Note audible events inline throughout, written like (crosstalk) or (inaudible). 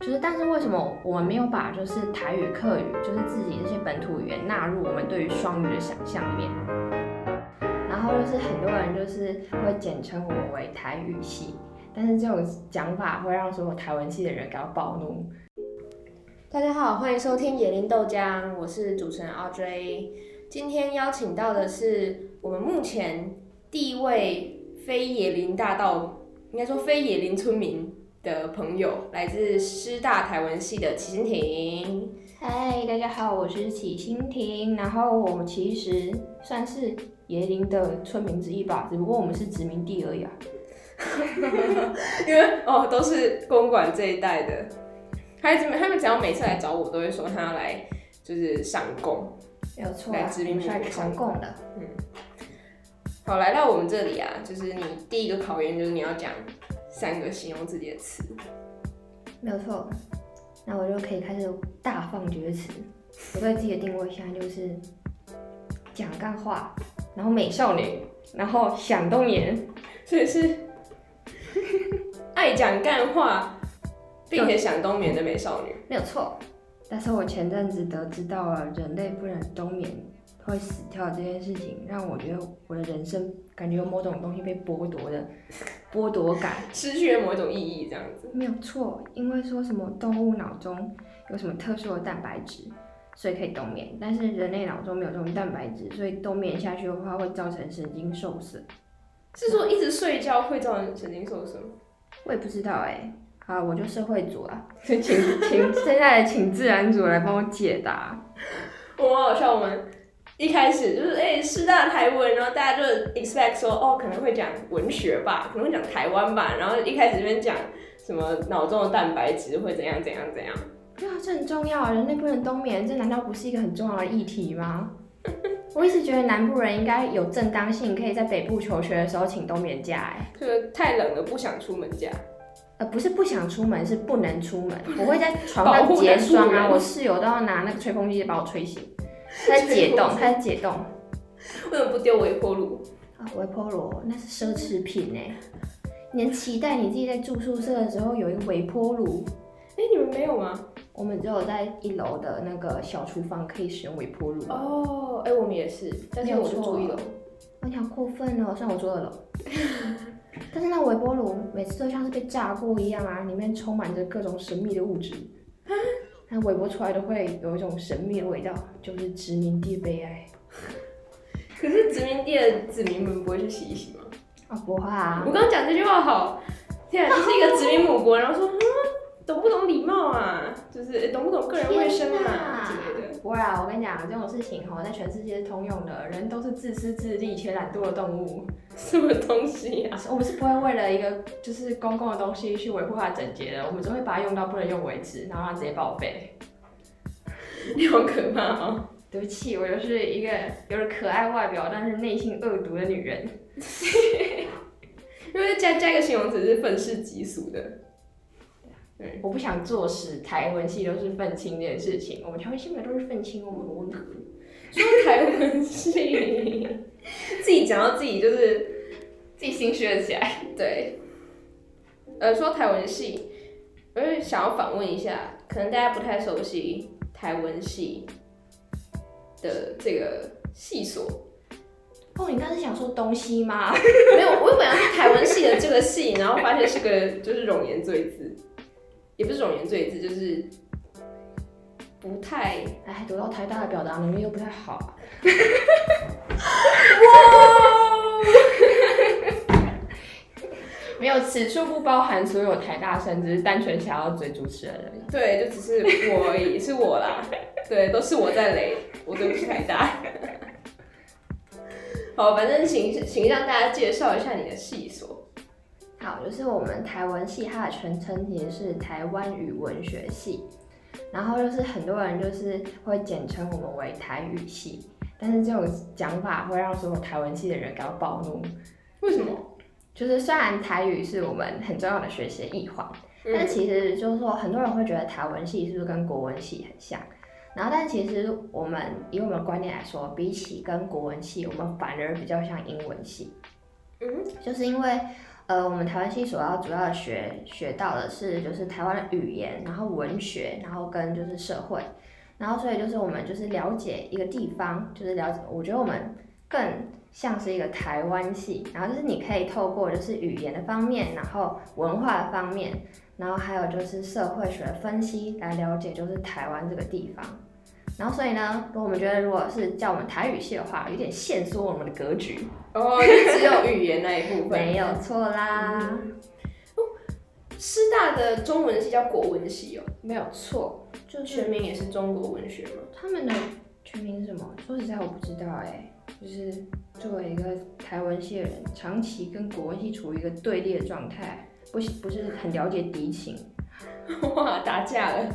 就是但是为什么我们没有把就是台语、客语，就是自己这些本土语言纳入我们对于双语的想象里面？然后就是很多人就是会简称我们为台语系，但是这种讲法会让所有台湾系的人感到暴怒。大家好，欢迎收听野林豆浆，我是主持人 Audrey。今天邀请到的是我们目前第一位非野林大道，应该说非野林村民的朋友，来自师大台文系的齐心婷。嗨，大家好，我是齐心婷。然后我们其实算是椰林的村民之一吧，只不过我们是殖民地而已啊。因为哦，都是公馆这一带的 (laughs) 孩子们，他们只要每次来找我，都会说他要来就是上供。没有错、啊，来殖民我们是来上上供的。嗯，好，来到我们这里啊，就是你第一个考验就是你要讲三个形容自己的词。没有错，那我就可以开始大放厥词。我对自己的定位现在就是讲干话，然后美少女，然后想冬眠。所以是爱讲干话，并且想冬眠的美少女。没有错，但是我前阵子得知到了人类不能冬眠会死掉这件事情，让我觉得我的人生感觉有某种东西被剥夺的剥夺感。失去了某一种意义，这样子。没有错，因为说什么动物脑中有什么特殊的蛋白质，所以可以冬眠，但是人类脑中没有这种蛋白质，所以冬眠下去的话会造成神经受损。是说一直睡觉会造成神经受损？我也不知道哎、好，我就社会组啊，(laughs) 所以请请现在请自然组来帮我解答。我们好笑，我们一开始就是哎师大台文，然后大家就 expect 说哦可能会讲文学吧，可能会讲台湾吧，然后一开始这边讲什么脑中的蛋白质会怎样怎样怎样。对啊，这很重要啊，人类不能冬眠，这难道不是一个很重要的议题吗？我一直觉得南部人应该有正当性，可以在北部求学的时候请冬眠假，哎，这个太冷了，不想出门假。呃，不是不想出门，是不能出门。我会在床保上护南部结霜啊，我室友都要拿那个吹风机把我吹醒。他在解冻，(laughs) 它在解冻。为什么不丢微波炉？啊，微波炉那是奢侈品哎，你能期待你自己在住宿舍的时候有一个微波炉？哎、你们没有吗？我们只有在一楼的那个小厨房可以使用微波炉。哦，哎、我们也是，但是我是住一楼。我好过分哦，虽然我住二楼，但是那微波炉每次都像是被炸过一样啊，里面充满着各种神秘的物质，它微博出来都会有一种神秘的味道，就是殖民地悲哀可是殖民地的子民们不会去洗一洗吗？啊！不会啊我，刚刚讲这句话好，天啊，就是一个殖民母国，然后说，嗯，懂不懂礼貌啊？就是、懂不懂个人卫生啊之类的。不会啊，我跟你讲，这种事情哈，在全世界是通用的，人都是自私自利且懒惰的动物。什么东西啊？我们是不会为了一个就是公共的东西去维护它的整洁的，我们只会把它用到不能用为止，然后让它直接报废。(laughs) 你好可怕哦！对不起，我就是一个有着可爱外表，但是内心恶毒的女人。(laughs) 因为加加一个形容词是愤世嫉俗的。对，我不想坐实台文系都是愤青这件事情，我们台湾系本来都是愤青，我们很温和。说台文系，自己讲到自己就是自己心虚了起来。对，呃，说台文系，我就想要反问一下，可能大家不太熟悉台文系的这个系所，哦，你刚才是想说东西吗？(laughs) 没有，我本来是台文系的这个系，然后发现是个就是冗言赘字，也不是冗言赘字，就是不太哎，读到台大的表达能力又不太好。(laughs) (laughs) 没有，此处不包含所有台大生，只是单纯想要追主持人而已。对，就只是我而已，是我啦，对，都是我在雷，我对不起台大。(laughs) 好，反正请请让大家介绍一下你的系所。好，就是我们台文系，它的全称其实是台湾语文学系，然后就是很多人就是会简称我们为台语系，但是这种讲法会让所有台文系的人感到暴怒。为什么？就是虽然台语是我们很重要的学习的一环，但嗯其实就是说很多人会觉得台文系是不是跟国文系很像？然后，但其实我们以我们的观念来说，比起跟国文系，我们反而比较像英文系。嗯，就是因为呃，我们台湾系所要主要学学到的是就是台湾的语言，然后文学，然后跟就是社会，然后所以就是我们就是了解一个地方，就是了解，我觉得我们更像是一个台湾系，然后就是你可以透过就是语言的方面，然后文化的方面，然后还有就是社会学的分析来了解就是台湾这个地方。然后所以呢，我们觉得如果是叫我们台语系的话，有点限缩我们的格局。哦，就只有语言那一部分。(laughs) 没有错啦。哦，师大的中文系叫国文系哦。没有错，就全名也是中国文学嘛？他们的全名是什么？说实在我不知道哎。就是作为一个台文系的人，长期跟国文系处于一个对立的状态，不不是很了解敌情。(laughs) 哇，打架了。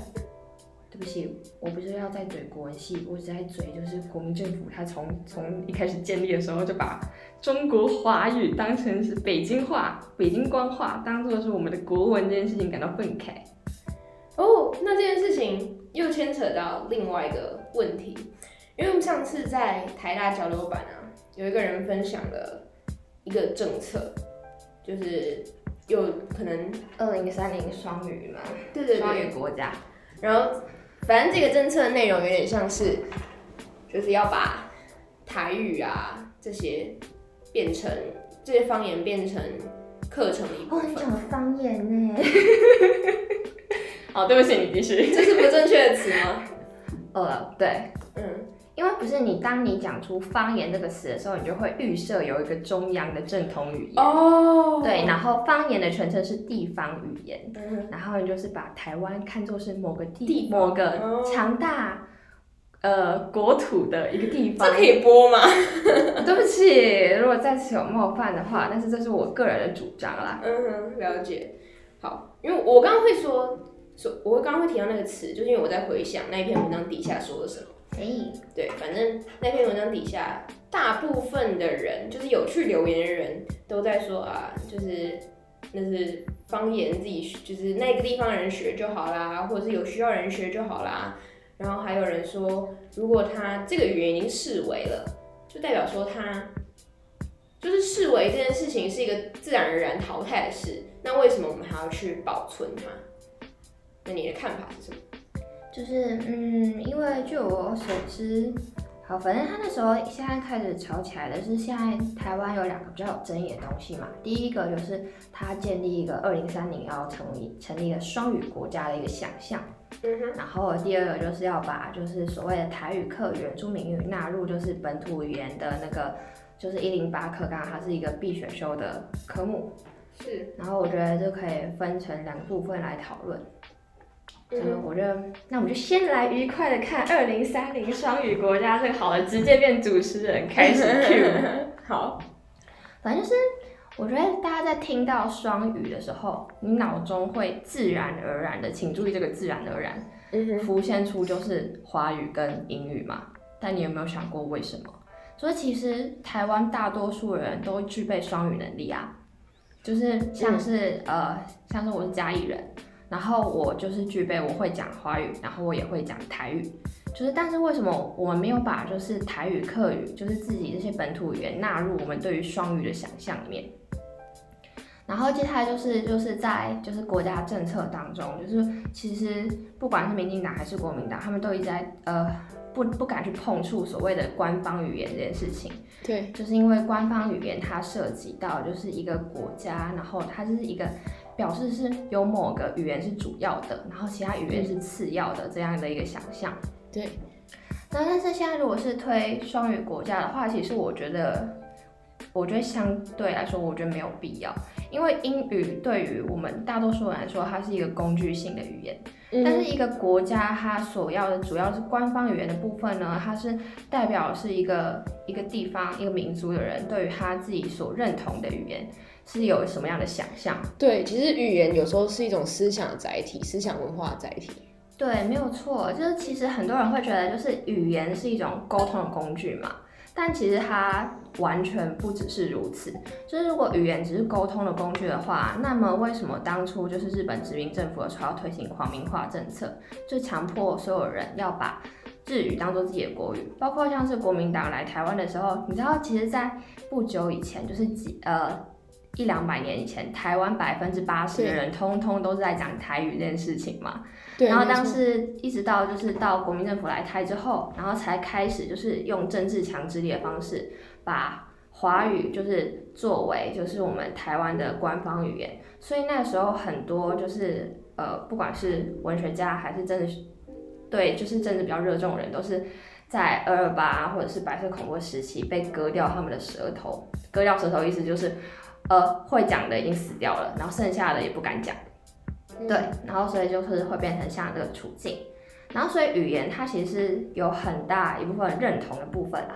对不起，我不是要在嘴国文系，我只在嘴就是国民政府，他从从一开始建立的时候就把中国华语当成是北京话、北京官话，当做是我们的国文这件事情感到愤慨。哦，那这件事情又牵扯到另外一个问题，因为我们上次在台大交流版啊，有一个人分享了一个政策，就是有可能二零三零双语嘛，对对对，双语国家，然后。反正这个政策的内容有点像是，就是要把台语啊这些变成这些方言变成课程的一部分。哦，你讲方言呢？(laughs) 好，对不起，你继续。这是不正确的词吗？(laughs) 呃，对，嗯。因为不是你，当你讲出方言这个词的时候，你就会预设有一个中央的正统语言哦。对，然后方言的全称是地方语言，然后你就是把台湾看作是某个地某个强大呃国土的一个地方。这可以播吗？(laughs) 对不起，如果再次有冒犯的话，但是这是我个人的主张啦。嗯哼，了解。好，因为我刚刚会说说，我刚刚会提到那个词，就是因为我在回想那一篇文章底下说了什么。哎，对，反正那篇文章底下，大部分的人就是有去留言的人都在说啊，就是那是方言，自己就是那个地方人学就好啦，或者是有需要人学就好啦。然后还有人说，如果他这个语言已经视为了，就代表说他就是视为这件事情是一个自然而然淘汰的事，那为什么我们还要去保存它？那你的看法是什么？就是，嗯，因为据我所知，好，反正他那时候现在开始吵起来的是，现在台湾有两个比较有争议的东西嘛。第一个就是他建立一个二零三零要成立成立一个双语国家的一个想象，嗯哼。然后第二个就是要把就是所谓的台语课、原住民语纳入就是本土语言的那个就是一零八课纲，它是一个必选修的科目。是。然后我觉得就可以分成两部分来讨论。嗯，我觉得那我们就先来愉快的看二零三零双语国家这个好了，直接变主持人开始 (laughs) Q。好，反正就是我觉得大家在听到双语的时候，你脑中会自然而然的，请注意这个自然而然，浮现出就是华语跟英语嘛。但你有没有想过为什么？所以其实台湾大多数人都具备双语能力啊，就是像是呃，像是我是嘉义人。然后我就是具备，我会讲华语，然后我也会讲台语，就是，但是为什么我们没有把就是台语、客语，就是自己这些本土语言纳入我们对于双语的想象里面？然后接下来就是就是在就是国家政策当中，就是其实不管是民进党还是国民党，他们都一直在呃不不敢去碰触所谓的官方语言这件事情。对，就是因为官方语言它涉及到就是一个国家，然后它就是一个。表示是有某个语言是主要的，然后其他语言是次要的这样的一个想象。对。那但是现在如果是推双语国家的话，其实我觉得，我觉得相对来说，我觉得没有必要，因为英语对于我们大多数人来说，它是一个工具性的语言。嗯。但是一个国家它所要的主要是官方语言的部分呢，它是代表是一个一个地方一个民族的人对于他自己所认同的语言。是有什么样的想象？对，其实语言有时候是一种思想的载体，思想文化的载体。对，没有错。就是其实很多人会觉得，就是语言是一种沟通的工具嘛。但其实它完全不只是如此。就是如果语言只是沟通的工具的话，那么为什么当初就是日本殖民政府的时候要推行皇民化政策，就强迫所有人要把日语当做自己的国语？包括像是国民党来台湾的时候，你知道，其实在不久以前，就是几呃。一两百年以前，台湾百分之八十的人通通都是在讲台语这件事情嘛。对，然后当没错时一直到就是到国民政府来台之后，然后才开始就是用政治强制力的方式，把华语就是作为就是我们台湾的官方语言。所以那时候很多就是呃，不管是文学家还是政治对就是政治比较热衷的人，都是在二二八或者是白色恐怖时期被割掉他们的舌头。割掉舌头意思就是呃会讲的已经死掉了，然后剩下的也不敢讲。嗯对，然后所以就是会变成像这个处境，然后所以语言它其实是有很大一部分认同的部分啦。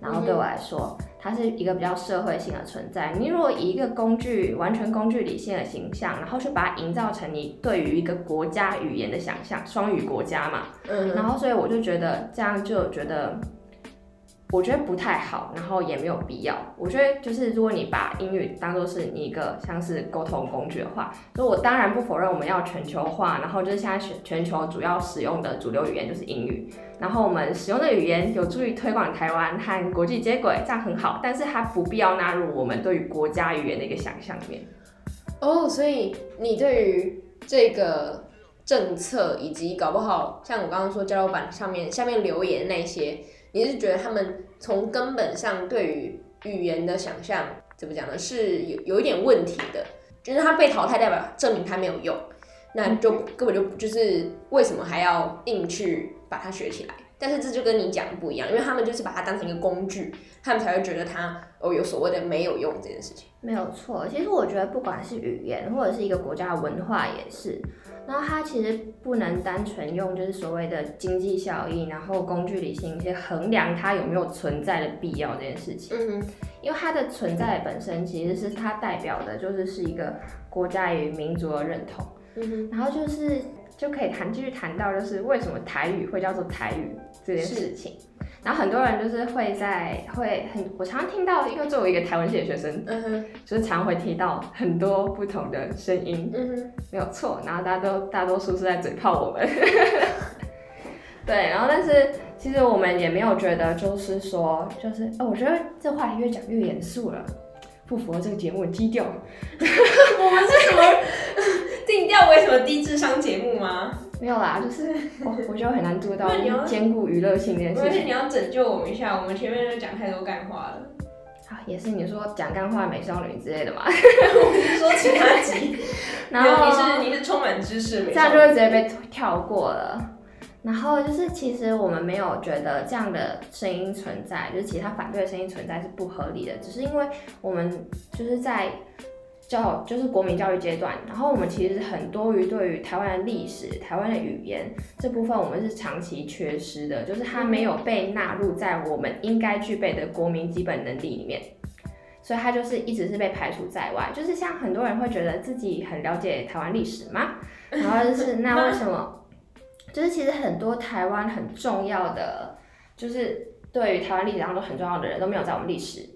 然后对我来说，它是一个比较社会性的存在。你如果以一个工具，完全工具理性的形象，然后去把它营造成你对于一个国家语言的想象，双语国家嘛，嗯，然后所以我就觉得这样就觉得，我觉得不太好，然后也没有必要。我觉得就是如果你把英语当做是你一个像是沟通工具的话，所以我当然不否认我们要全球化，然后就是现在全全球主要使用的主流语言就是英语，然后我们使用的语言有助于推广台湾和国际接轨，这样很好，但是它不必要纳入我们对于国家语言的一个想象里面。哦，所以你对于这个政策以及搞不好像我刚刚说交流版上面下面留言那些，你是觉得他们从根本上对于语言的想象怎么讲呢？是有有一点问题的，就是他被淘汰代表证明他没有用，那就根本就就是为什么还要硬去把它学起来？但是这就跟你讲的不一样，因为他们就是把它当成一个工具，他们才会觉得它哦有所谓的没有用这件事情。没有错，其实我觉得不管是语言或者是一个国家的文化也是，然后它其实不能单纯用就是所谓的经济效益，然后工具理性去衡量它有没有存在的必要这件事情，嗯哼，因为它的存在本身其实是它代表的就是是一个国家与民族的认同，嗯哼，然后就是就可以谈继续谈到就是为什么台语会叫做台语这件事情。然后很多人就是会在会很，我常常听到，因为作为一个台湾系的学生，嗯哼，就是常会提到很多不同的声音，嗯哼。没有错。然后大家都大多数是在嘴炮我们，(laughs) 对。然后但是其实我们也没有觉得就是说就是，哦，我觉得这话题越讲越严肃了，不符合这个节目的基调。(laughs) 我们是什么 (laughs) 定调为什么低智商节目吗？没有啦，就是 (laughs) 我我觉得很难做到兼顾娱乐性这件事情。而且你要拯救我们一下，我们前面就讲太多干话了。啊，也是你说讲干话美少女之类的嘛，我是说其他集，(laughs) 然后你是你是充满知识这样就会直接被跳过了。然后就是，其实我们没有觉得这样的声音存在，就是其他反对的声音存在是不合理的，只是因为我们就是在教，就是国民教育阶段，然后我们其实很多于对于台湾的历史、台湾的语言这部分，我们是长期缺失的，就是它没有被纳入在我们应该具备的国民基本能力里面。所以它就是一直是被排除在外，就是像很多人会觉得自己很了解台湾历史吗？然后就是那为什么？(laughs) 就是其实很多台湾很重要的，就是对于台湾历史当中很重要的人都没有在我们历史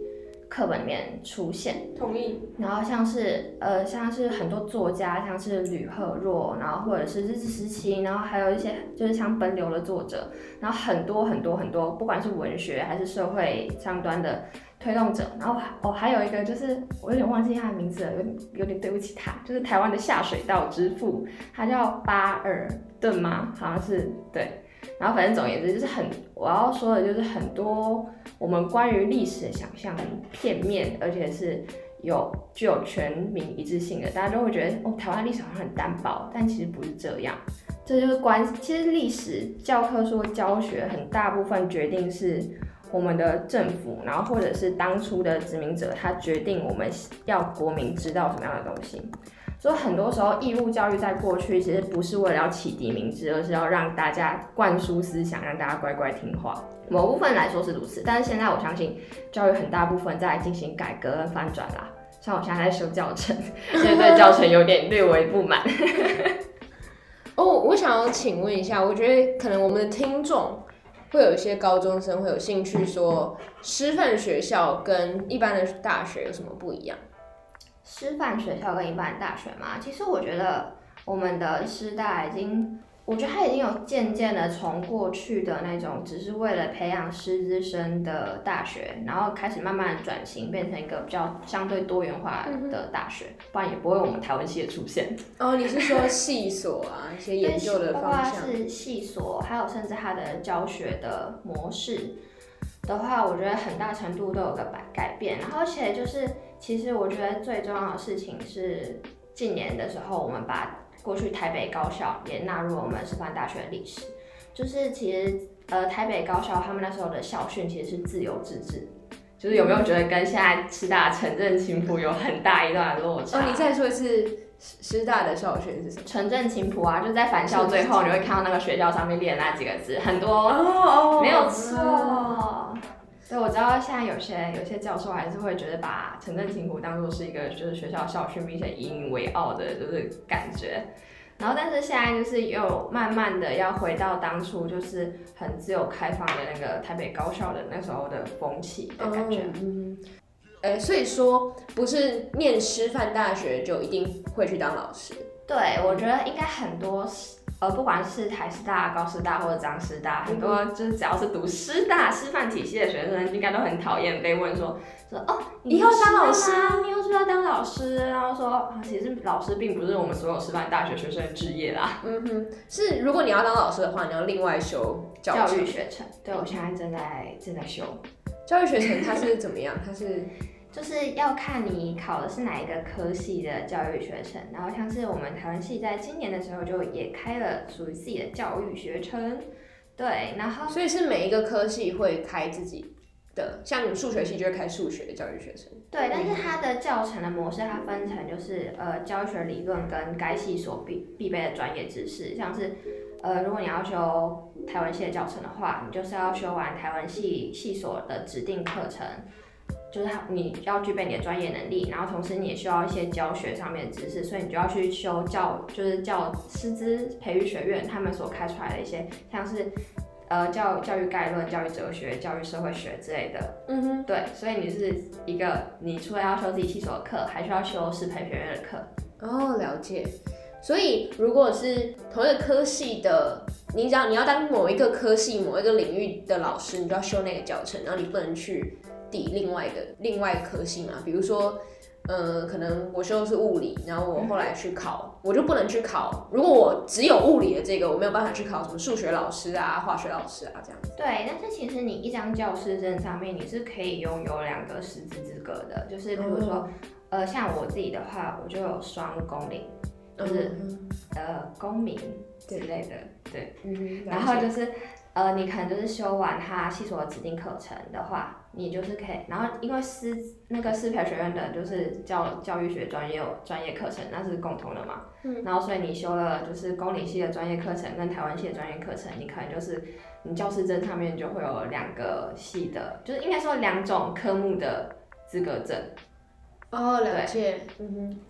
课本里面出现。同意。然后像是呃像是很多作家，像是吕赫若，然后或者是日治时期，然后还有一些就是像奔流的作者，然后很多很多很多，不管是文学还是社会上端的推动者，然后哦还有一个就是我有点忘记他的名字了，有点有点对不起他，就是台湾的下水道之父，他叫巴尔顿吗？好像是对。然后反正总言之就是很，我要说的就是很多我们关于历史的想象很片面，而且是有具有全民一致性的，大家都会觉得哦，台湾历史好像很单薄，但其实不是这样。这就是关，其实历史教科书教学很大部分决定是我们的政府，然后或者是当初的殖民者，他决定我们要国民知道什么样的东西。所以很多时候，义务教育在过去其实不是为了要启迪民智，而是要让大家灌输思想，让大家乖乖听话。某部分来说是如此，但是现在我相信教育很大部分在进行改革跟翻转啦。像我现在在修教程，所 (laughs) 以对教程有点略微不满。哦，我想要请问一下，我觉得可能我们的听众会有一些高中生会有兴趣说，师范学校跟一般的大学有什么不一样？师范学校跟一般大学嘛，其实我觉得我们的师大已经我觉得他已经有渐渐的从过去的那种只是为了培养师资生的大学，然后开始慢慢转型，变成一个比较相对多元化的大学，不然也不会我们台湾系的出现。哦，你是说系所啊，一些研究的方向？是系所，还有甚至它的教学的模式的话，我觉得很大程度都有个改改变。然后而且就是，其实我觉得最重要的事情是，近年的时候我们把。过去台北高校也纳入我们师范大学的历史，就是其实呃台北高校他们那时候的校训其实是自由自治，就是有没有觉得跟现在师大城镇青浦有很大一段落差？哦，你再说一次师大的校训是什么？城镇青浦啊，就在返校最后你会看到那个学校上面列的那几个字，很多哦，没有错。现在有些有些教授还是会觉得把城镇琴谱当做是一个就是学校校训，并且引以为傲的，就是感觉。然后，但是现在就是又慢慢的要回到当初就是很自由开放的那个台北高校的那时候的风气的感觉。嗯，所以说不是念师范大学就一定会去当老师。对，我觉得应该很多。呃，不管是台师大、高师大或者彰师大，很多就是只要是读师大师范体系的学生，应该都很讨厌被问说说哦，以后当老师，你又是要当老师，然后说啊，其实老师并不是我们所有师范大学学生的职业啦。嗯哼，是如果你要当老师的话，你要另外修教育学程。对，我现在正在正在修教育学程，它是怎么样？它是。就是要看你考的是哪一个科系的教育学程，然后像是我们台湾系在今年的时候就也开了属于自己的教育学程，对，然后所以是每一个科系会开自己的，像数学系就会开数学的教育学程，对，但是它的教程的模式它分成就是呃教学理论跟该系所必必备的专业知识，像是呃如果你要修台湾系的教程的话，你就是要修完台湾系系所的指定课程。就是你要具备你的专业能力，然后同时你也需要一些教学上面的知识，所以你就要去修教，就是教师资培育学院他们所开出来的一些，像是呃教教育概论、教育哲学、教育社会学之类的。嗯哼，对，所以你是一个，你除了要修自己系所的课，还需要修师培学院的课。哦，了解。所以如果是同一个科系的，你只要你要当某一个科系某一个领域的老师，你就要修那个教程，然后你不能去。抵另外一个另外一科系嘛，比如说，呃，可能我修的是物理，然后我后来去考，我就不能去考。如果我只有物理的这个，我没有办法去考什么数学老师啊、化学老师啊这样子。对，但是其实你一张教师证上面你是可以拥有两个师资资格的，就是比如说，呃，像我自己的话，我就有双公领，就是呃公民之类的，对，然后就是。呃，你可能就是修完他系所的指定课程的话，你就是可以。然后因为师那个师培学院的就是教教育学专业有专业课程，那是共同的嘛。嗯。然后所以你修了就是公理系的专业课程跟台湾系的专业课程，你可能就是你教师证上面就会有两个系的，就是应该说两种科目的资格证。哦，了解。嗯哼。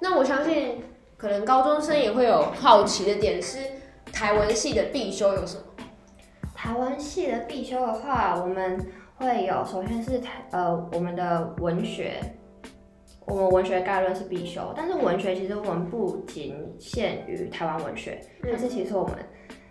那我相信可能高中生也会有好奇的点是，台文系的必修有什么？台湾系的必修的话，我们会有，首先是台呃我们的文学，我们文学概论是必修，但是文学其实我们不仅限于台湾文学，但是其实我们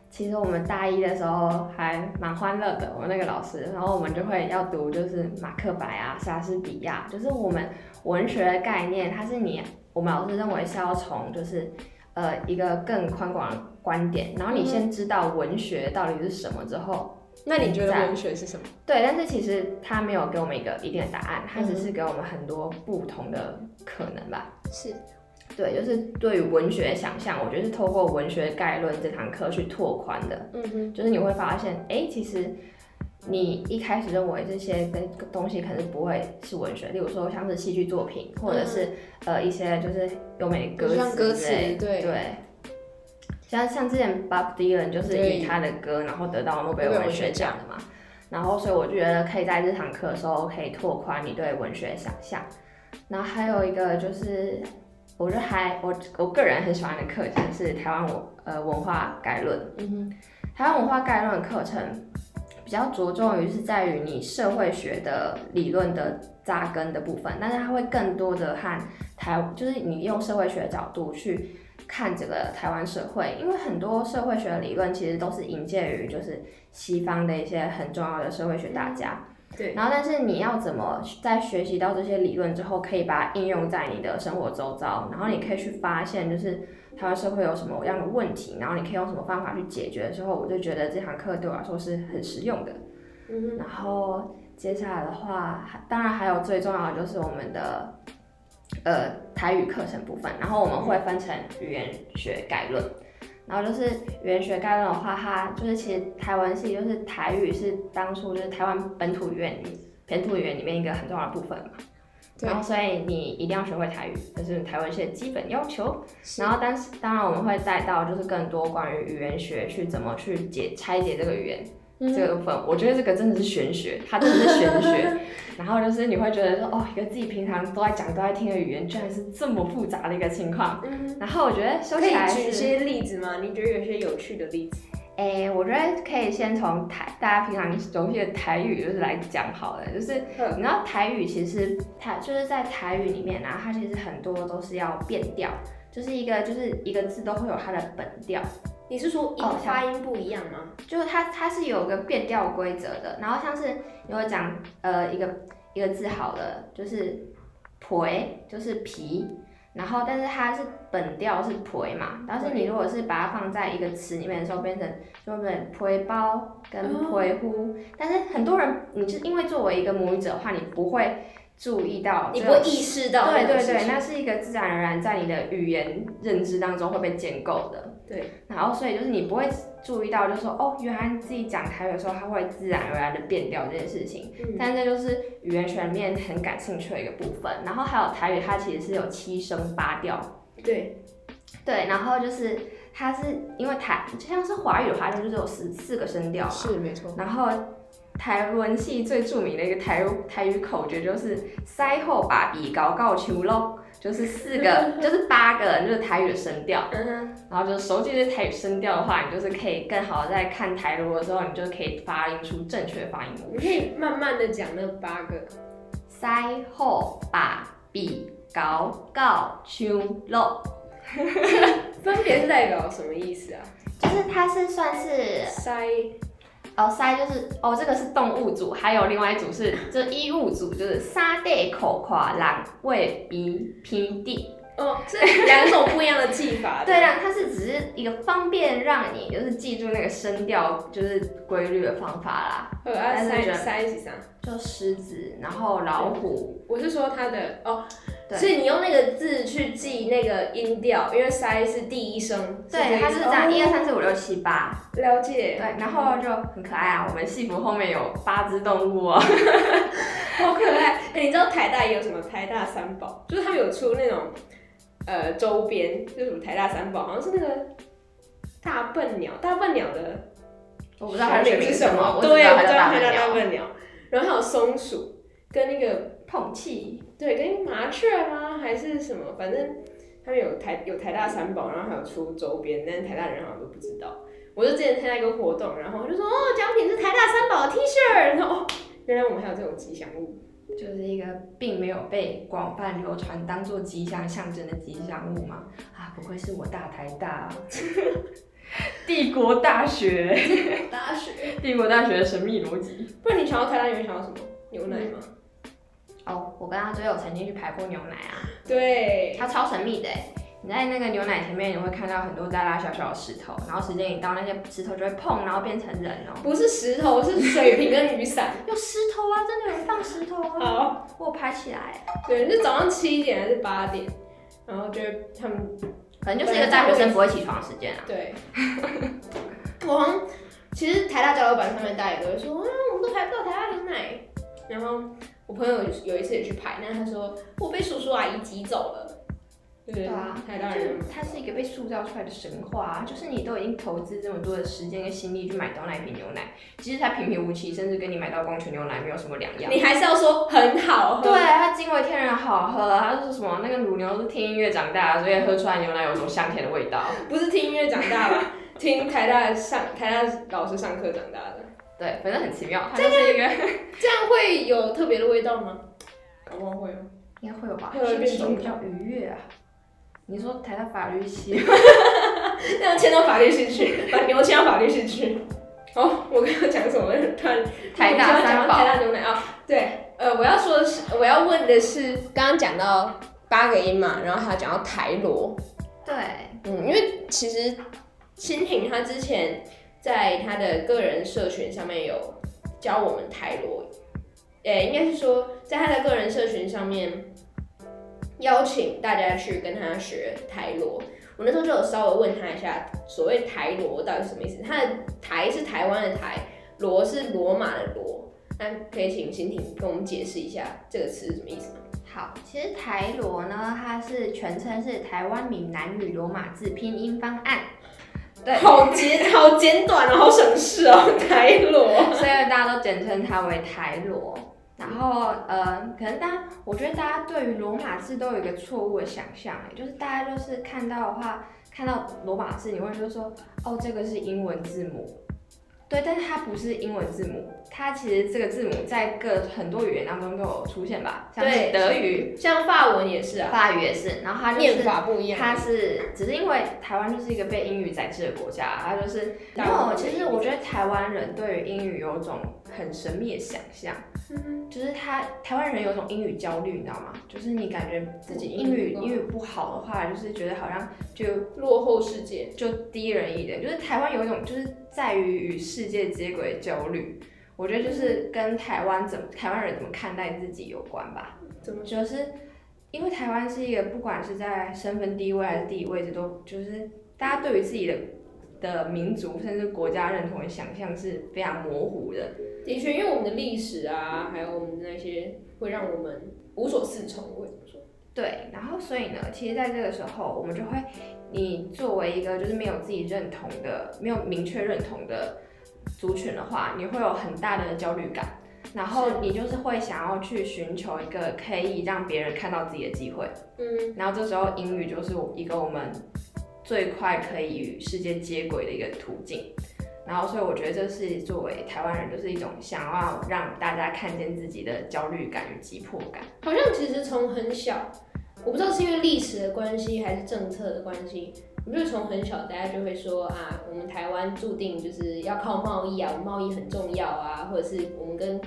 其实我们大一的时候还蛮欢乐的，我们那个老师，然后我们就会要读就是马克白啊、莎士比亚，就是我们文学的概念，它是你我们老师认为是要从就是呃一个更宽广。观点，然后你先知道文学到底是什么之后，那你觉得文学是什么？对，但是其实他没有给我们一个一定的答案，他只是给我们很多不同的可能吧。是，对，就是对于文学的想象，我觉得是透过文学概论这堂课去拓宽的。嗯哼，就是你会发现，哎，其实你一开始认为这些跟东西可能不会是文学，例如说像是戏剧作品，或者是呃一些就是优美歌词之类，对对。像像之前 Bob Dylan 就是以他的歌，然后得到诺贝尔文学奖的嘛。然后所以我就觉得可以在这堂课的时候可以拓宽你对文学的想象。然后还有一个就是，我觉得还我我个人很喜欢的课程是台湾文呃文化概论。嗯哼，台湾文化概论课程比较着重于是在于你社会学的理论的扎根的部分，但是它会更多的和台就是你用社会学的角度去。看这个台湾社会，因为很多社会学的理论其实都是引介于就是西方的一些很重要的社会学大家。对，然后但是你要怎么在学习到这些理论之后，可以把它应用在你的生活周遭，然后你可以去发现就是台湾社会有什么样的问题，然后你可以用什么方法去解决的时候，我就觉得这堂课对我来说是很实用的。嗯然后接下来的话，当然还有最重要的就是我们的呃台语课程部分，然后我们会分成语言学概论。然后就是语言学概论的话，它就是其实台湾系就是台语是当初就是台湾本土语言里本土语言里面一个很重要的部分嘛。然后所以你一定要学会台语，这是台湾系的基本要求。然后但是当然我们会带到就是更多关于语言学去怎么去解拆解这个语言。嗯这个部分，我觉得这个真的是玄学，它真的是玄学。(laughs) 然后就是你会觉得说，哦，一个自己平常都在讲、都在听的语言，居然是这么复杂的一个情况。嗯，然后我觉得说起来一些例子吗？你觉得有些有趣的例子？哎，我觉得可以先从台大家平常熟悉的台语就是来讲好了，就是嗯你知道台语其实台就是在台语里面啊，它其实很多都是要变调，就是一个就是一个字都会有它的本调。你是说音哦发音不一样吗？就是它它是有个变调规则的，然后像是你会讲呃一个一个字好了，就是皮就是皮，然后但是它是本调是皮嘛，但是你如果是把它放在一个词里面的时候，变成就会变成皮包跟皮呼，但是很多人你是因为作为一个母语者的话，你不会注意到，你不会意识到对对对，那是一个自然而然在你的语言认知当中会被建构的。对，然后所以就是你不会注意到，就是说哦，原来自己讲台语的时候，它会自然而然的变调这件事情。嗯但这就是语言学里面很感兴趣的一个部分。然后还有台语，它其实是有七声八调，对，对，然后就是它是因为台就像是华语的话，它就是有十四个声调嘛。是没错。然后台文系最著名的一个台台语口诀就是“腮后把鼻高高秋咯”，就是四个，就是八个，就是台语的声调。嗯哼，然后就是熟悉这些台语声调的话，你就是可以更好的在看台语的时候，你就可以发音出正确的发音模你可以慢慢的讲那八个。腮后把鼻高高秋咯，分别是代表什么意思啊？就是它是算是腮哦塞就是哦这个是动物组，还有另外一组是就是衣物组，就是沙地口夸狼胃鼻平地。哦，是两种不一样的技法。对啦，它是只是一个方便让你就是记住那个声调就是规律的方法啦。呃，啊腮但是觉得腮是啥？就狮子，然后老虎，我是说它的哦，对所以你用那个字去记那个音调，因为腮是第一声。对，它是这一二三四五六七八，了解对，，然后就很可爱啊。我们戏服后面有八只动物哦，(laughs) 好可爱。哎、你知道台大也有什么台大三宝？就是他们有出那种呃周边，就是什么台大三宝，好像是那个大笨鸟，大笨鸟的我不知道它的名是什么，是什么，我只对，知道它我知道台大叫大笨鸟。大笨鸟，然后还有松鼠跟那个碰气，对，跟麻雀吗？还是什么？反正他们有台有台大三宝，然后还有出周边，但是台大人好像都不知道。我就之前参加一个活动，然后就说哦，奖品是台大三宝的 T 恤，然后哦，原来我们还有这种吉祥物。就是一个并没有被广泛流传当做吉祥象征的吉祥物嘛。啊，不愧是我大台大，(laughs) 帝国大学，大学，帝国大学的神秘逻辑。不然你想要台大，你会想要什么？牛奶吗？哦，我跟阿追有曾经去排过牛奶啊，对，它超神秘的欸你在那个牛奶前面，你会看到很多大大小小的石头，然后时间一到，那些石头就会碰，然后变成人哦。不是石头，是水瓶跟雨伞。(laughs) 有石头啊，真的有人放石头啊！好，我有拍起来，对，是早上七点还是八点？然后就会他们可能就是一个大学生不会起床的时间啊。对，我好像其实台大交流版上面大家也都会说，啊，我们都排不到台大牛奶。然后我朋友有有一次也去排，但是他说我被叔叔阿姨挤走了。对啊，台大人就是它是一个被塑造出来的神话、啊，就是你都已经投资这么多的时间跟心力去买到那一瓶牛奶，其实它平平无奇，甚至跟你买到光泉牛奶没有什么两样。你还是要说很好喝。对，它惊为天人好喝，它是什么那个乳牛是听音乐长大的，所以喝出来牛奶有种香甜的味道。(laughs) 不是听音乐长大吧？听台大上台大老师上课长大的，对，反正很奇妙，它就是一个 (laughs) 这样会有特别的味道吗？搞不好会有。应该会有吧，会有变心情种比较愉悦啊。你说台大法律系 (laughs) (laughs) 那要迁到法律系去，把牛迁到法律系去。哦，我刚刚讲什么？突然台大三讲到宝台大牛奶啊，对，呃，我要说的是，我要问的是，刚刚讲到八个音嘛，然后还有讲到台罗，对，嗯，因为其实蜻蜓它之前在他的个人社群上面有教我们台罗，诶、应该是说在他的个人社群上面邀请大家去跟他学台罗。我那时候就有稍微问他一下，所谓台罗到底什么意思？他的台是台湾的台，罗是罗马的罗。那可以请欣婷跟我们解释一下这个词是什么意思吗？好，其实台罗呢，它是全称是台湾闽南语罗马字拼音方案。对，好简好简短哦，好省事哦，(laughs) 台罗。所以大家都简称它为台罗。然后，呃，可能大家，我觉得大家对于罗马字都有一个错误的想象，哎，就是大家就是看到的话，看到罗马字，你会就说，哦，这个是英文字母，对，但是它不是英文字母，它其实这个字母在各很多语言当中都有出现吧，像是德语、像法文也是啊，法语也是，然后它就是念法不一样。它是只是因为台湾就是一个被英语宰制的国家，它就是没有。其实我觉得台湾人对于英语有种很神秘的想象，就是他台湾人有种英语焦虑，你知道吗？就是你感觉自己英语英语不好的话，就是觉得好像就落后世界。就低人一点，就是台湾有一种就是在于与世界接轨的焦虑。我觉得就是跟台湾怎么台湾人怎么看待自己有关吧。怎么就是因为台湾是一个不管是在身份地位还是地理位置，都就是大家对于自己的的民族甚至国家认同的想象是非常模糊的。的确，因为我们的历史啊，还有我们的那些，会让我们无所适从。我会怎么说。对，然后所以呢，其实在这个时候，我们就会，你作为一个就是没有自己认同的、没有明确认同的族群的话，你会有很大的焦虑感，然后你就是会想要去寻求一个可以让别人看到自己的机会，嗯，然后这时候英语就是一个我们最快可以与世界接轨的一个途径。然后，所以我觉得这是作为台湾人，就是一种想要让大家看见自己的焦虑感与急迫感。好像其实从很小，我不知道是因为历史的关系还是政策的关系，我觉得从很小大家就会说啊，我们台湾注定就是要靠贸易啊，我们贸易很重要啊，或者是我们跟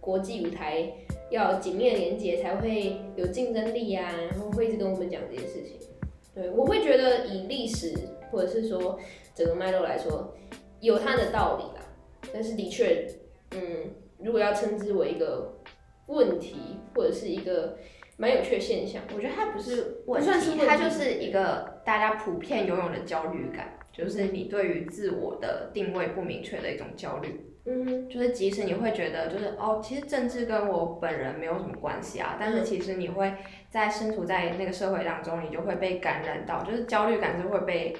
国际舞台要紧密的连接才会有竞争力啊，然后会一直跟我们讲这件事情。对，我会觉得以历史或者是说整个脉络来说，有它的道理啦。但是的确，嗯，如果要称之为一个问题或者是一个蛮有趣的现象，我觉得它不是问题，不算是问题它就是一个大家普遍拥有的焦虑感，就是你对于自我的定位不明确的一种焦虑。嗯，就是即使你会觉得，就是哦，其实政治跟我本人没有什么关系啊，但是其实你会在身处在那个社会当中，你就会被感染到，就是焦虑感是会被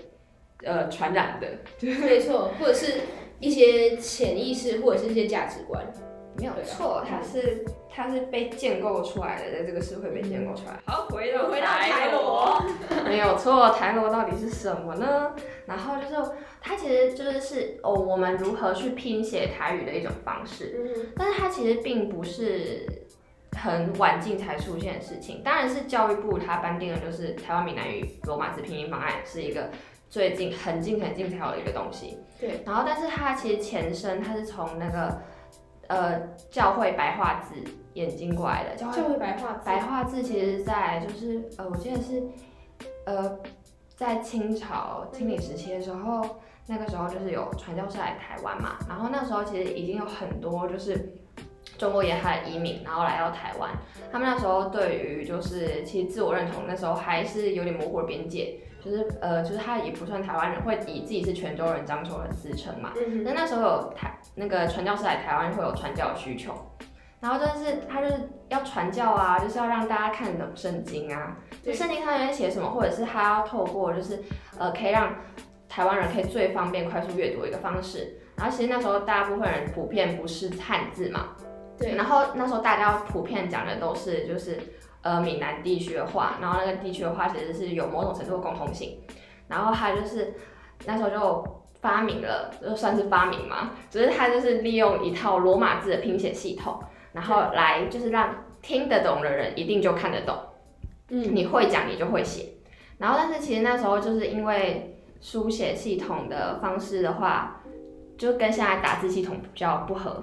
呃传染的。(laughs) 没错，或者是一些潜意识或者是一些价值观，没有错，它是它是被建构出来的，在这个社会被建构出来。好，回到回到台罗，(laughs) 没有错，台罗到底是什么呢？然后就是它其实就是是哦，我们如何去拼写台语的一种方式，嗯，但是它其实并不是很晚近才出现的事情。当然是教育部它颁定的，就是台湾闽南语罗马字拼音方案是一个最近很近很近才有的一个东西。对，然后但是它其实前身它是从那个呃教会白话字演进过来的，教会白话字白话字其实在就是呃，我记得是呃，在清朝清理时期的时候，那个时候就是有传教士来台湾嘛，然后那时候其实已经有很多就是中国沿海的移民，然后来到台湾，他们那时候对于就是其实自我认同那时候还是有点模糊的边界，就是呃，就是他也不算台湾人，会以自己是泉州人、漳州人自称嘛，嗯那那时候有台那个传教士来台湾会有传教的需求，然后但是他就是要传教啊，就是要让大家看懂圣经啊，就圣经上面写什么，或者是他要透过就是呃可以让台湾人可以最方便快速阅读的一个方式。然后其实那时候大部分人普遍不是汉字嘛，对，然后那时候大家普遍讲的都是就是呃闽南地区的话，然后那个地区的话其实是有某种程度的共同性，然后他就是那时候就发明了，就算是发明嘛，(laughs) 只是他就是利用一套罗马字的拼写系统，然后来就是让听得懂的人一定就看得懂，嗯，你会讲你就会写。然后但是其实那时候就是因为书写系统的方式的话，就跟现在打字系统比较不合，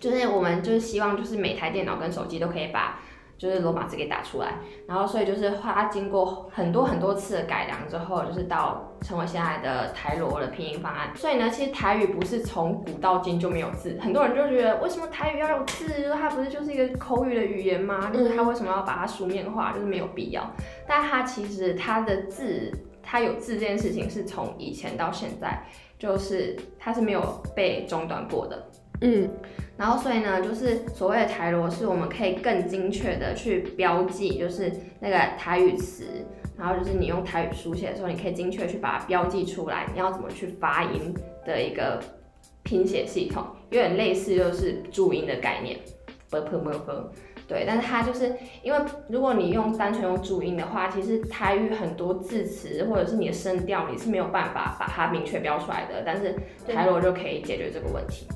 就是我们就是希望就是每台电脑跟手机都可以把。就是罗马字给打出来，然后所以就是它经过很多很多次的改良之后，就是到成为现在的台罗的拼音方案。所以呢，其实台语不是从古到今就没有字，很多人就觉得为什么台语要有字？它不是就是一个口语的语言吗？就是它为什么要把它书面化？就是没有必要。但它其实它的字，它有字这件事情是从以前到现在，就是它是没有被中断过的。嗯。然后，所以呢，就是所谓的台罗，是我们可以更精确的去标记，就是那个台语词，然后就是你用台语书写的时候，你可以精确去把它标记出来，你要怎么去发音的一个拼写系统，有点类似就是注音的概念，对，但是它就是因为如果你用单纯用注音的话，其实台语很多字词或者是你的声调，你是没有办法把它明确标出来的，但是台罗就可以解决这个问题。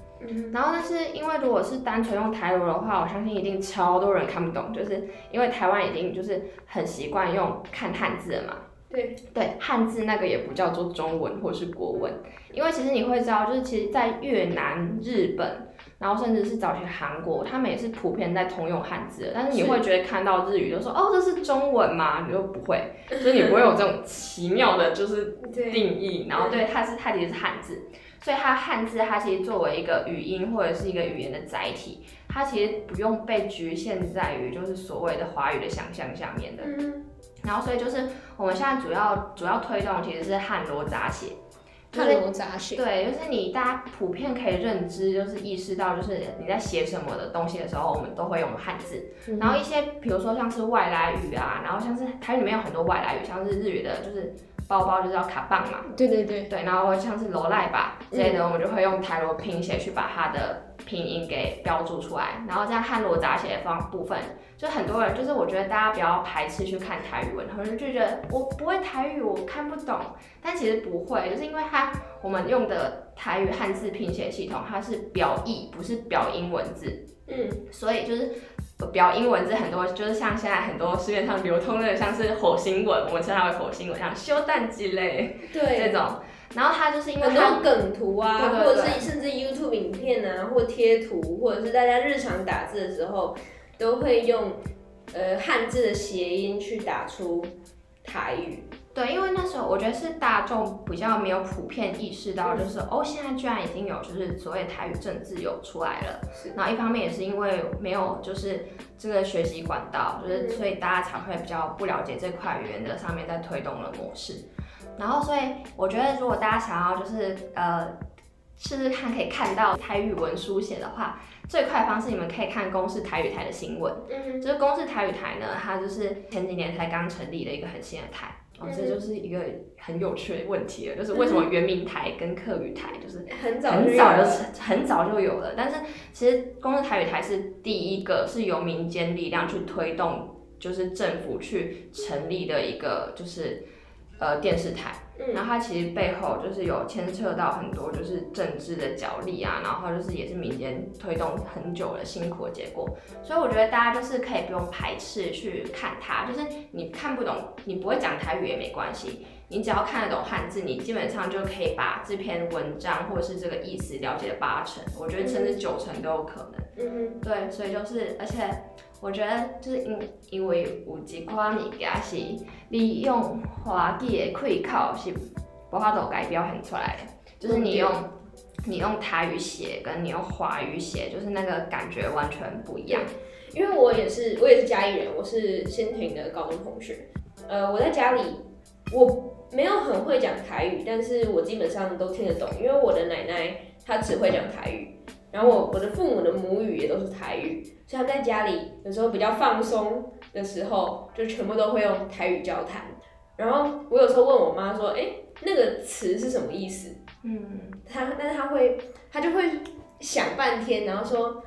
然后，但是因为如果是单纯用台罗的话，我相信一定超多人看不懂，就是因为台湾已经就是很习惯用看汉字了嘛。对。对，汉字那个也不叫做中文或是国文，因为其实你会知道，就是其实，在越南、日本，然后甚至是早期韩国，他们也是普遍在通用汉字，但是你会觉得看到日语就说哦，这是中文吗？你就不会，就是你不会有这种奇妙的，就是定义，然后对。它是它其实是汉字。所以它汉字，它其实作为一个语音或者是一个语言的载体，它其实不用被局限在于就是所谓的华语的想象下面的。嗯。然后，所以就是我们现在主要主要推动其实是汉罗杂写。汉罗杂写。对，就是你大家普遍可以认知，就是意识到，就是你在写什么的东西的时候，我们都会用汉字。然后一些比如说像是外来语啊，然后像是台语里面有很多外来语，像是日语的，就是。包包就是要卡棒嘛，对对对对，然后像是罗赖吧之类的，我们就会用台罗拼写去把它的拼音给标注出来，然后这样汉罗杂写的方部分，就很多人就是我觉得大家不要排斥去看台语文，很多人就觉得我不会台语，我看不懂，但其实不会，就是因为它我们用的台语汉字拼写系统，它是表意，不是表音文字，嗯，所以就是。表音文字很多，就是像现在很多市面上流通的，像是火星文，我们称它为火星文，像修蛋鸡类，对这种。然后它就是因为很多梗图啊，或者是甚至 YouTube 影片啊，或贴图，或者是大家日常打字的时候，都会用呃汉字的谐音去打出台语。对，因为那时候我觉得是大众比较没有普遍意识到，就是哦，现在居然已经有就是所谓台语政治有出来了。然后一方面也是因为没有就是这个学习管道，就是所以大家才会比较不了解这块语言的上面在推动的模式。然后所以我觉得如果大家想要就是呃试试看可以看到台语文书写的话，最快的方式你们可以看公视台语台的新闻。嗯，就是公视台语台呢，它就是前几年才刚成立的一个很新的台。哦，这就是一个很有趣的问题了，就是为什么圆明台跟客语台就是很早很早就很早就有了，但是其实公司台语台是第一个是由民间力量去推动，就是政府去成立的一个就是。呃，电视台，然后它其实背后就是有牵涉到很多就是政治的角力啊，然后就是也是民间推动很久的辛苦的结果，所以我觉得大家就是可以不用排斥去看它，就是你看不懂，你不会讲台语也没关系，你只要看得懂汉字，你基本上就可以把这篇文章或者是这个意思了解八成，我觉得甚至九成都有可能。嗯，对，所以就是而且。我觉得就是因因为有一款物件是你用华语的开口是无法度改表现出来的，就是你用你用台语写跟你用华语写，就是那个感觉完全不一样。因为我也是我也是嘉义人，我是新亭的高中同学。呃，我在家里我没有很会讲台语，但是我基本上都听得懂，因为我的奶奶她只会讲台语。然后我我的父母的母语也都是台语，所以他们在家里有时候比较放松的时候，就全部都会用台语交谈。然后我有时候问我妈说：“哎，那个词是什么意思？”嗯，他但是他会他就会想半天，然后说：“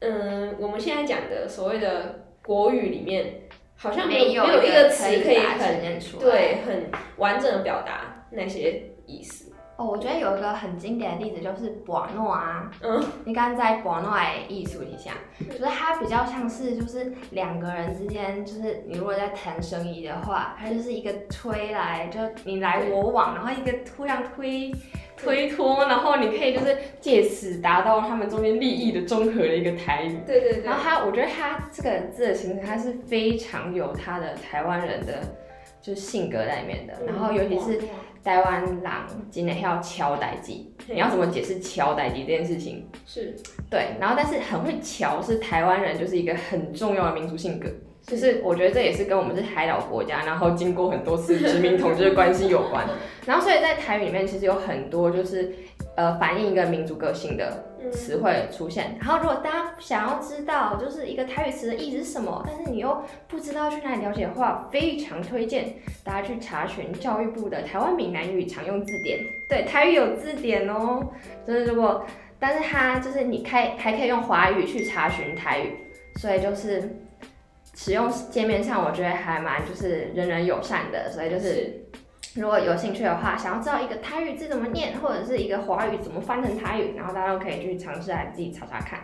嗯，我们现在讲的所谓的国语里面，好像没有没有一个词可以很对很完整的表达那些意思。”哦，我觉得有一个很经典的例子就是博诺啊，嗯，你刚刚在博诺来艺术一下，就是它比较像是就是两个人之间，就是你如果在谈生意的话，它就是一个推来，就你来我往，然后一个互相推推脱，然后你可以就是借此达到他们中间利益的综合的一个台语。对对对。然后它，我觉得它这个字的形成，它是非常有它的台湾人的。就是性格在里面的，然后尤其是台湾人今天要敲代机，你要怎么解释敲代机这件事情？是对，然后但是很会敲是台湾人就是一个很重要的民族性格，就是我觉得这也是跟我们是海岛国家，然后经过很多次殖民统治的关系有关，然后所以在台语里面其实有很多就是。呃，反映一个民族个性的词汇出现。然后，如果大家想要知道，就是一个台语词的意思是什么，但是你又不知道去哪里了解的话，非常推荐大家去查询教育部的台湾闽南语常用字典。对，台语有字典哦。就是如果，但是它就是你开还可以用华语去查询台语，所以就是使用界面上，我觉得还蛮就是人人友善的。所以就是。如果有兴趣的话，想要知道一个台语字怎么念，或者是一个华语怎么翻成台语，然后大家都可以去尝试来自己查查看。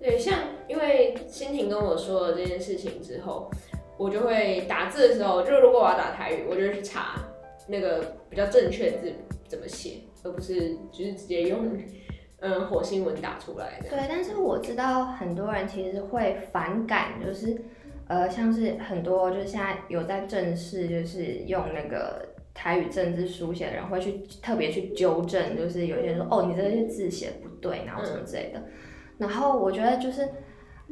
对，像因为欣婷跟我说了这件事情之后，我就会打字的时候，就如果我要打台语，我就去查那个比较正确的字怎么写，而不是就是直接用嗯火星文打出来的。对，但是我知道很多人其实会反感，就是呃，像是很多就是现在有在正式就是用那个。台语政治书写的人会去特别去纠正，就是有些人说哦，你这些字写的不对，然后什么之类的。然后我觉得就是，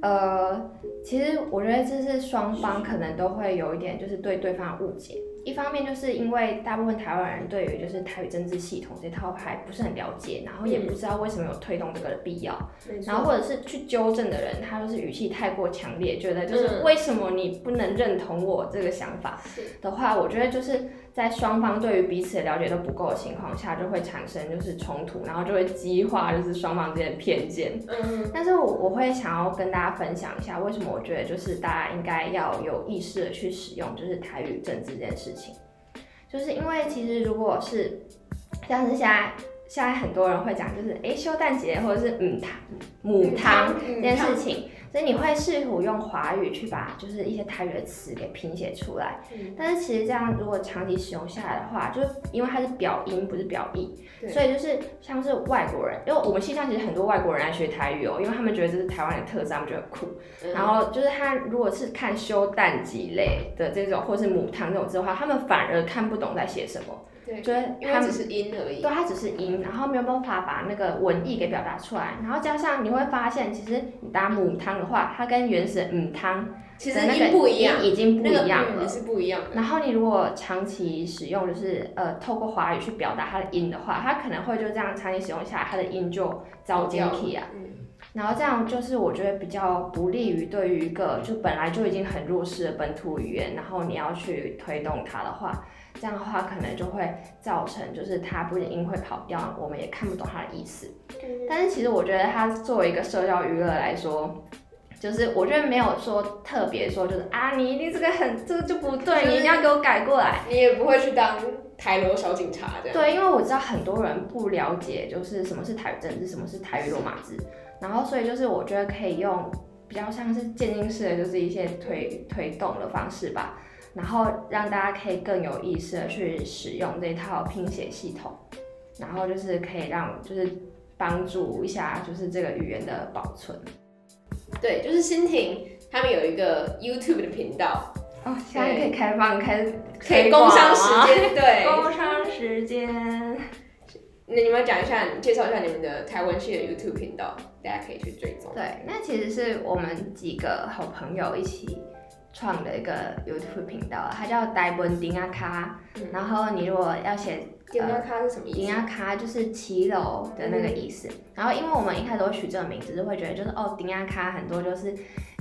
呃，其实我觉得这是双方可能都会有一点就是对对方误解。一方面就是因为大部分台湾人对于就是台语政治系统这套还不是很了解，然后也不知道为什么有推动这个的必要，然后或者是去纠正的人，他就是语气太过强烈，觉得就是为什么你不能认同我这个想法的话，我觉得就是在双方对于彼此的了解都不够的情况下，就会产生就是冲突，然后就会激化就是双方之间的偏见。嗯，但是我我会想要跟大家分享一下，为什么我觉得就是大家应该要有意识的去使用就是台语政治这件事情。就是因为其实如果是像是现在现在很多人会讲，就是哎休旦节或者是母汤母汤这件事情。所以你会试图用华语去把就是一些台语的词给拼写出来，但是其实这样如果长期使用下来的话，就是因为它是表音不是表意，所以就是像是外国人，因为我们西上其实很多外国人来学台语哦，因为他们觉得这是台湾的特色，他们觉得酷。然后就是他如果是看修蛋几类的这种，或是母汤这种字的话，他们反而看不懂在写什么。对，因为它只是音而已。对，它只是音，然后没有办法把那个文意给表达出来。然后加上你会发现，其实你打母汤的话，它跟原始母汤其实音不一样，已经不一样了。也是不一样。然后你如果长期使用，就是呃透过华语去表达它的音的话，它可能会就这样长期使用下来，它的音就糟践体啊。嗯。然后这样就是我觉得比较不利于对于一个就本来就已经很弱势的本土语言，然后你要去推动它的话。这样的话，可能就会造成，就是他不仅音会跑掉，我们也看不懂他的意思。但是其实我觉得他作为一个社交娱乐来说，就是我觉得没有说特别说，就是啊，你一定这个很这个就不对，你一定要给我改过来。你也不会去当台罗小警察这样。对，因为我知道很多人不了解，就是什么是台语政治，什么是台语罗马字，然后所以就是我觉得可以用比较像是渐进式的，就是一些推推动的方式吧。然后让大家可以更有意识的去使用这套拼写系统，然后就是可以让就是帮助一下就是这个语言的保存。对，就是新婷他们有一个 YouTube 的频道哦，现在可以开放开可以工商时间，对，工商时间。那你们讲一下，介绍一下你们的台湾系的 YouTube 频道，大家可以去追踪。对，那其实是我们几个好朋友一起。创的一个 YouTube 频道，它叫呆文丁阿卡。然后你如果要写丁阿卡是什么意思？丁阿卡就是骑楼的那个意思。然后因为我们一开始会取这个名字，就会觉得就是哦，丁阿卡很多就是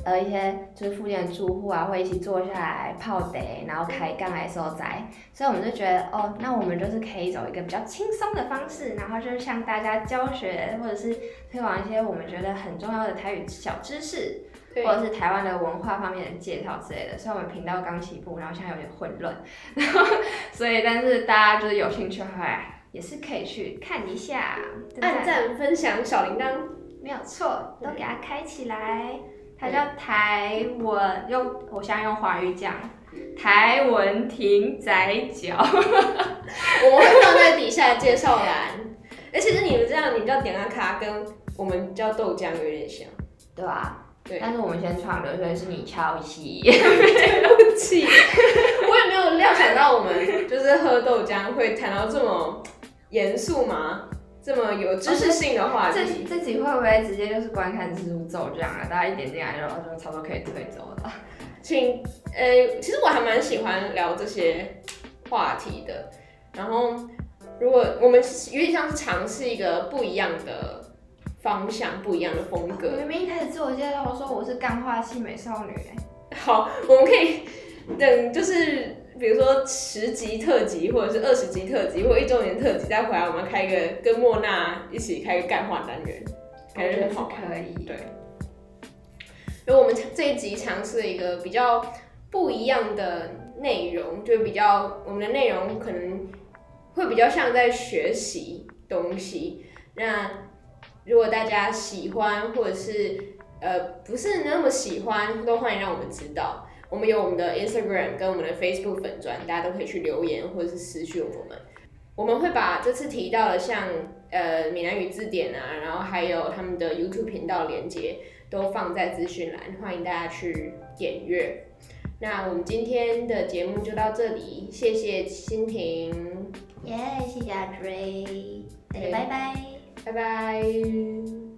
呃一些就是附近的住户啊，会一起坐下来泡茶，然后开杠来收宅。所以我们就觉得哦，那我们就是可以走一个比较轻松的方式，然后就是向大家教学或者是推广一些我们觉得很重要的台语小知识。或者是台湾的文化方面的介绍之类的，所以我们频道刚起步，然后现在有点混乱，然 (laughs) 后所以但是大家就是有兴趣的话，也是可以去看一下。按赞、分享、小铃铛，没有错，都给它开起来。它叫台文，用我现在用华语讲，台文亭仔脚。(laughs) 我们会放在底下介绍栏。而且是你们这样，你叫点阿卡，跟我们叫豆浆有点像，对吧？对。但是我们先创的，所以是你抄袭。对不起，(laughs) 我也没有料想到我们就是喝豆浆会谈到这么严肃吗？这么有知识性的话题，这这集会不会直接就是观看次数走这样啊？大家一点进来就就差不多可以退走了。请，呃，其实我还蛮喜欢聊这些话题的。然后，如果我们有点像是尝试一个不一样的方向，不一样的风格。明明一开始自我介绍我说我是干化系美少女，好，我们可以等就是。比如说十集特辑，或者是二十集特辑，或一周年特辑，再回来我们开一个跟莫娜一起开个干化单元，感觉很好可以。对，因为我们这一集尝试了一个比较不一样的内容，就比较我们的内容可能会比较像在学习东西。那如果大家喜欢，或者是呃不是那么喜欢，都欢迎让我们知道。我们有我们的 Instagram 跟我们的 Facebook 粉专，大家都可以去留言或者是私讯我们。我们会把这次提到的像呃闽南语字典啊，然后还有他们的 YouTube 频道连接都放在资讯栏，欢迎大家去点阅。那我们今天的节目就到这里，谢谢欣婷，耶，谢谢阿 Dray，大家拜拜，拜拜。